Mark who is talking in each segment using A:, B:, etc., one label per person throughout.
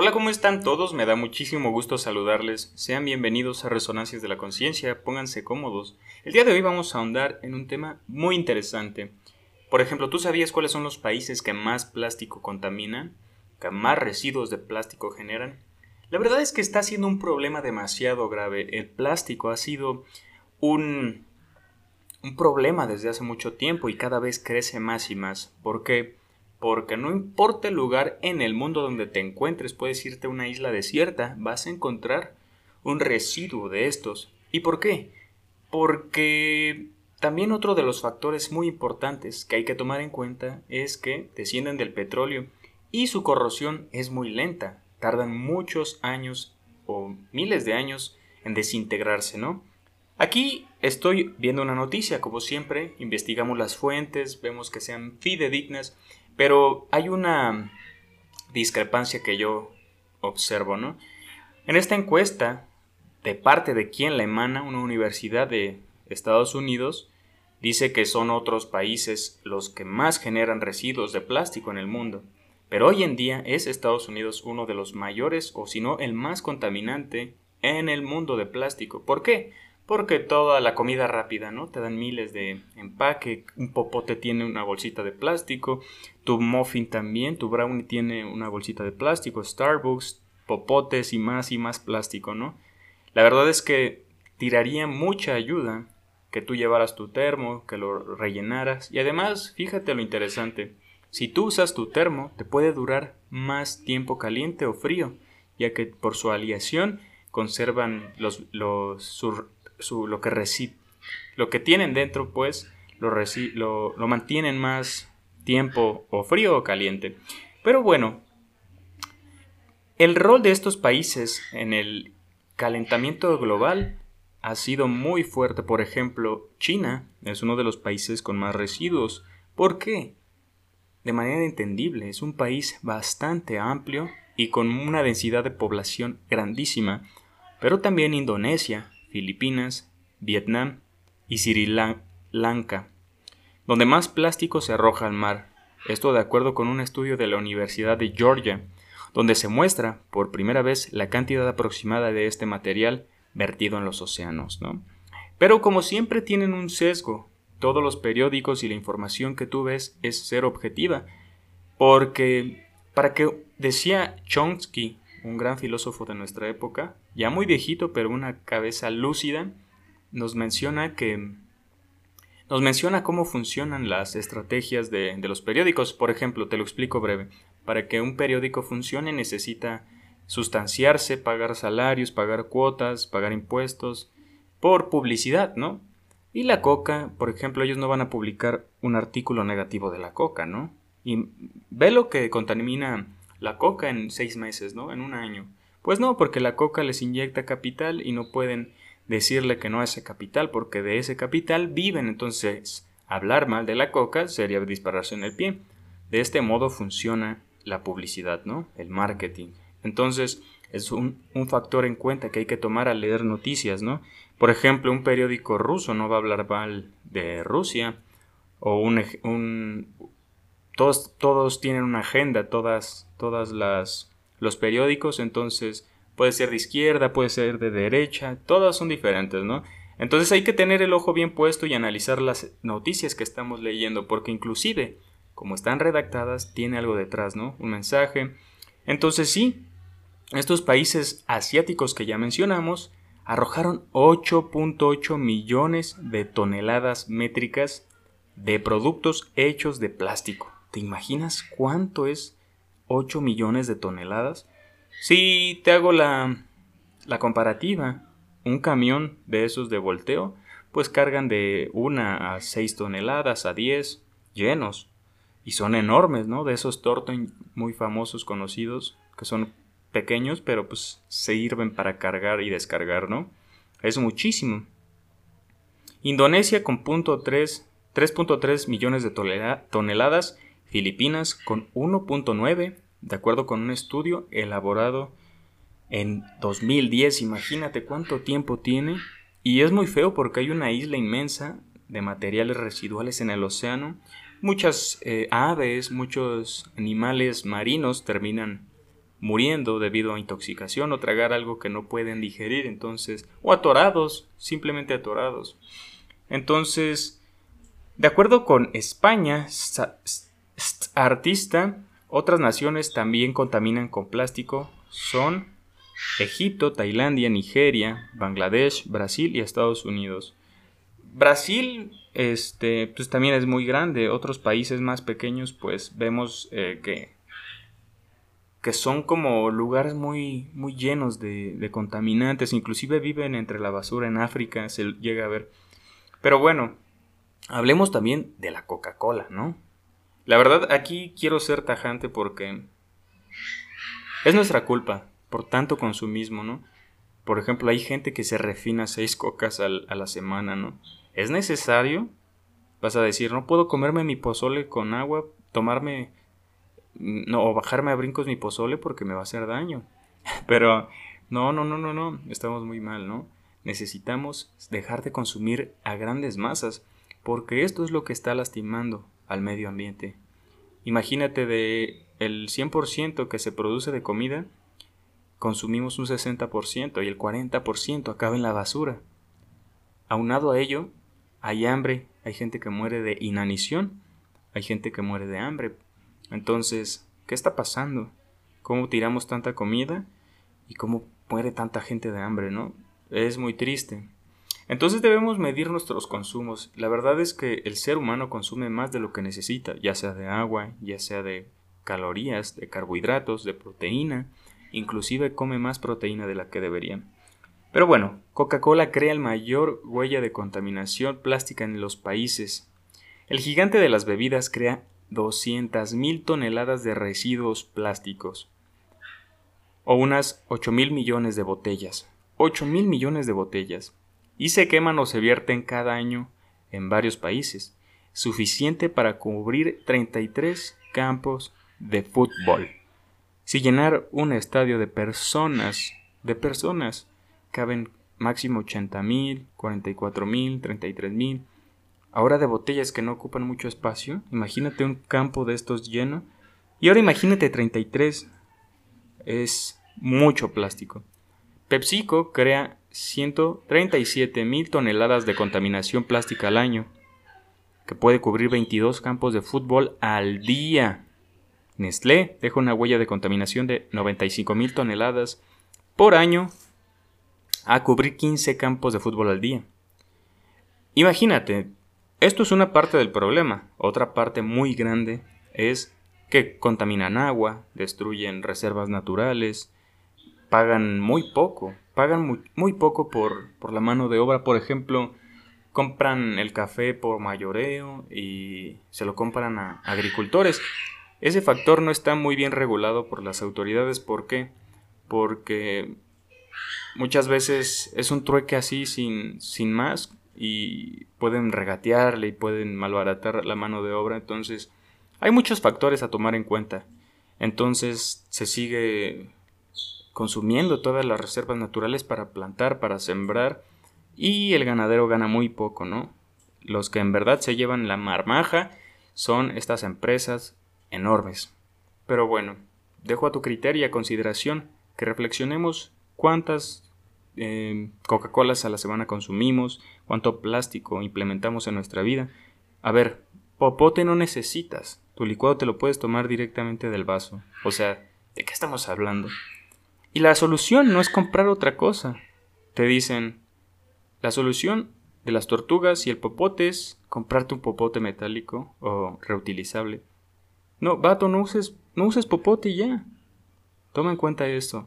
A: Hola, ¿cómo están todos? Me da muchísimo gusto saludarles. Sean bienvenidos a Resonancias de la Conciencia, pónganse cómodos. El día de hoy vamos a ahondar en un tema muy interesante. Por ejemplo, ¿tú sabías cuáles son los países que más plástico contaminan? ¿Que más residuos de plástico generan? La verdad es que está siendo un problema demasiado grave. El plástico ha sido un, un problema desde hace mucho tiempo y cada vez crece más y más. ¿Por qué? Porque no importa el lugar en el mundo donde te encuentres, puedes irte a una isla desierta, vas a encontrar un residuo de estos. ¿Y por qué? Porque también otro de los factores muy importantes que hay que tomar en cuenta es que descienden del petróleo y su corrosión es muy lenta, tardan muchos años o miles de años en desintegrarse, ¿no? Aquí estoy viendo una noticia, como siempre, investigamos las fuentes, vemos que sean fidedignas pero hay una discrepancia que yo observo, ¿no? En esta encuesta, de parte de quien la emana, una universidad de Estados Unidos, dice que son otros países los que más generan residuos de plástico en el mundo. Pero hoy en día es Estados Unidos uno de los mayores o si no el más contaminante en el mundo de plástico. ¿Por qué? Porque toda la comida rápida, ¿no? Te dan miles de empaque, un popote tiene una bolsita de plástico, tu muffin también, tu brownie tiene una bolsita de plástico, Starbucks, popotes y más y más plástico, ¿no? La verdad es que tiraría mucha ayuda que tú llevaras tu termo, que lo rellenaras y además, fíjate lo interesante, si tú usas tu termo, te puede durar más tiempo caliente o frío, ya que por su aliación conservan los, los, lo, que lo que tienen dentro, pues lo, lo, lo mantienen más tiempo o frío o caliente. Pero bueno, el rol de estos países en el calentamiento global ha sido muy fuerte. Por ejemplo, China es uno de los países con más residuos. ¿Por qué? De manera entendible, es un país bastante amplio y con una densidad de población grandísima. Pero también Indonesia, Filipinas, Vietnam y Sri Lanka, donde más plástico se arroja al mar. Esto de acuerdo con un estudio de la Universidad de Georgia, donde se muestra por primera vez la cantidad aproximada de este material vertido en los océanos. ¿no? Pero como siempre tienen un sesgo, todos los periódicos y la información que tú ves es ser objetiva, porque para que decía Chomsky un gran filósofo de nuestra época, ya muy viejito, pero una cabeza lúcida, nos menciona que nos menciona cómo funcionan las estrategias de, de, los periódicos. Por ejemplo, te lo explico breve. Para que un periódico funcione necesita sustanciarse, pagar salarios, pagar cuotas, pagar impuestos, por publicidad, ¿no? Y la coca, por ejemplo, ellos no van a publicar un artículo negativo de la coca, ¿no? Y ve lo que contamina la coca en seis meses, ¿no? En un año. Pues no, porque la coca les inyecta capital y no pueden decirle que no a ese capital, porque de ese capital viven. Entonces, hablar mal de la coca sería dispararse en el pie. De este modo funciona la publicidad, ¿no? El marketing. Entonces, es un, un, factor en cuenta que hay que tomar al leer noticias, ¿no? Por ejemplo, un periódico ruso no va a hablar mal de Rusia, o un, un, todos, todos tienen una agenda, todas, todas las, los periódicos, entonces puede ser de izquierda, puede ser de derecha, todas son diferentes, ¿no? Entonces hay que tener el ojo bien puesto y analizar las noticias que estamos leyendo, porque inclusive, como están redactadas, tiene algo detrás, ¿no? Un mensaje. Entonces sí, estos países asiáticos que ya mencionamos arrojaron 8.8 millones de toneladas métricas de productos hechos de plástico. ¿Te imaginas cuánto es 8 millones de toneladas? Si te hago la, la comparativa, un camión de esos de volteo, pues cargan de 1 a 6 toneladas, a 10, llenos. Y son enormes, ¿no? De esos Torton muy famosos, conocidos, que son pequeños, pero pues sirven para cargar y descargar, ¿no? Es muchísimo. Indonesia con 3.3 millones de toneladas Filipinas con 1.9, de acuerdo con un estudio elaborado en 2010. Imagínate cuánto tiempo tiene. Y es muy feo porque hay una isla inmensa de materiales residuales en el océano. Muchas eh, aves, muchos animales marinos terminan muriendo debido a intoxicación o tragar algo que no pueden digerir, entonces, o atorados, simplemente atorados. Entonces, de acuerdo con España, artista, otras naciones también contaminan con plástico, son Egipto, Tailandia, Nigeria, Bangladesh, Brasil y Estados Unidos. Brasil, este, pues también es muy grande. Otros países más pequeños, pues vemos eh, que, que son como lugares muy, muy llenos de, de, contaminantes. Inclusive viven entre la basura en África, se llega a ver. Pero bueno, hablemos también de la Coca-Cola, ¿no? La verdad, aquí quiero ser tajante porque es nuestra culpa por tanto consumismo, ¿no? Por ejemplo, hay gente que se refina seis cocas a la semana, ¿no? ¿Es necesario? Vas a decir, no puedo comerme mi pozole con agua, tomarme, no, o bajarme a brincos mi pozole porque me va a hacer daño. Pero, no, no, no, no, no, estamos muy mal, ¿no? Necesitamos dejar de consumir a grandes masas, porque esto es lo que está lastimando al medio ambiente. Imagínate de el 100% que se produce de comida, consumimos un 60% y el 40% acaba en la basura. Aunado a ello, hay hambre, hay gente que muere de inanición, hay gente que muere de hambre. Entonces, ¿qué está pasando? ¿Cómo tiramos tanta comida y cómo muere tanta gente de hambre, no? Es muy triste. Entonces debemos medir nuestros consumos. La verdad es que el ser humano consume más de lo que necesita, ya sea de agua, ya sea de calorías, de carbohidratos, de proteína, inclusive come más proteína de la que debería. Pero bueno, Coca-Cola crea el mayor huella de contaminación plástica en los países. El gigante de las bebidas crea 200.000 toneladas de residuos plásticos. O unas 8.000 millones de botellas. 8.000 millones de botellas. Y se queman o se vierten cada año en varios países. Suficiente para cubrir 33 campos de fútbol. Si llenar un estadio de personas, de personas, caben máximo 80 mil, 44 mil, 33 mil. Ahora de botellas que no ocupan mucho espacio, imagínate un campo de estos lleno. Y ahora imagínate 33. Es mucho plástico. PepsiCo crea 137 mil toneladas de contaminación plástica al año, que puede cubrir 22 campos de fútbol al día. Nestlé deja una huella de contaminación de 95.000 toneladas por año a cubrir 15 campos de fútbol al día. Imagínate, esto es una parte del problema. Otra parte muy grande es que contaminan agua, destruyen reservas naturales, pagan muy poco, pagan muy, poco por, por, la mano de obra. Por ejemplo, compran el café por mayoreo y se lo compran a agricultores. Ese factor no está muy bien regulado por las autoridades. ¿Por qué? Porque muchas veces es un trueque así sin, sin más y pueden regatearle y pueden malbaratar la mano de obra. Entonces, hay muchos factores a tomar en cuenta. Entonces, se sigue consumiendo todas las reservas naturales para plantar, para sembrar y el ganadero gana muy poco, ¿no? Los que en verdad se llevan la marmaja son estas empresas enormes. Pero bueno, dejo a tu criterio y a consideración que reflexionemos cuántas eh, Coca-Colas a la semana consumimos, cuánto plástico implementamos en nuestra vida. A ver, popote no necesitas, tu licuado te lo puedes tomar directamente del vaso. O sea, ¿de qué estamos hablando? Y la solución no es comprar otra cosa. Te dicen, la solución de las tortugas y el popote es comprarte un popote metálico o reutilizable. No, vato, no uses, no uses popote y ya. Toma en cuenta esto,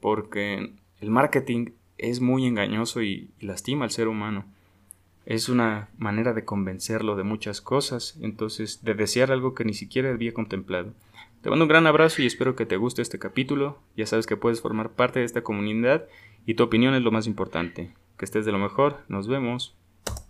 A: porque el marketing es muy engañoso y, lastima al ser humano. Es una manera de convencerlo de muchas cosas, entonces de desear algo que ni siquiera había contemplado. Te mando un gran abrazo y espero que te guste este capítulo. Ya sabes que puedes formar parte de esta comunidad y tu opinión es lo más importante. Que estés de lo mejor. Nos vemos.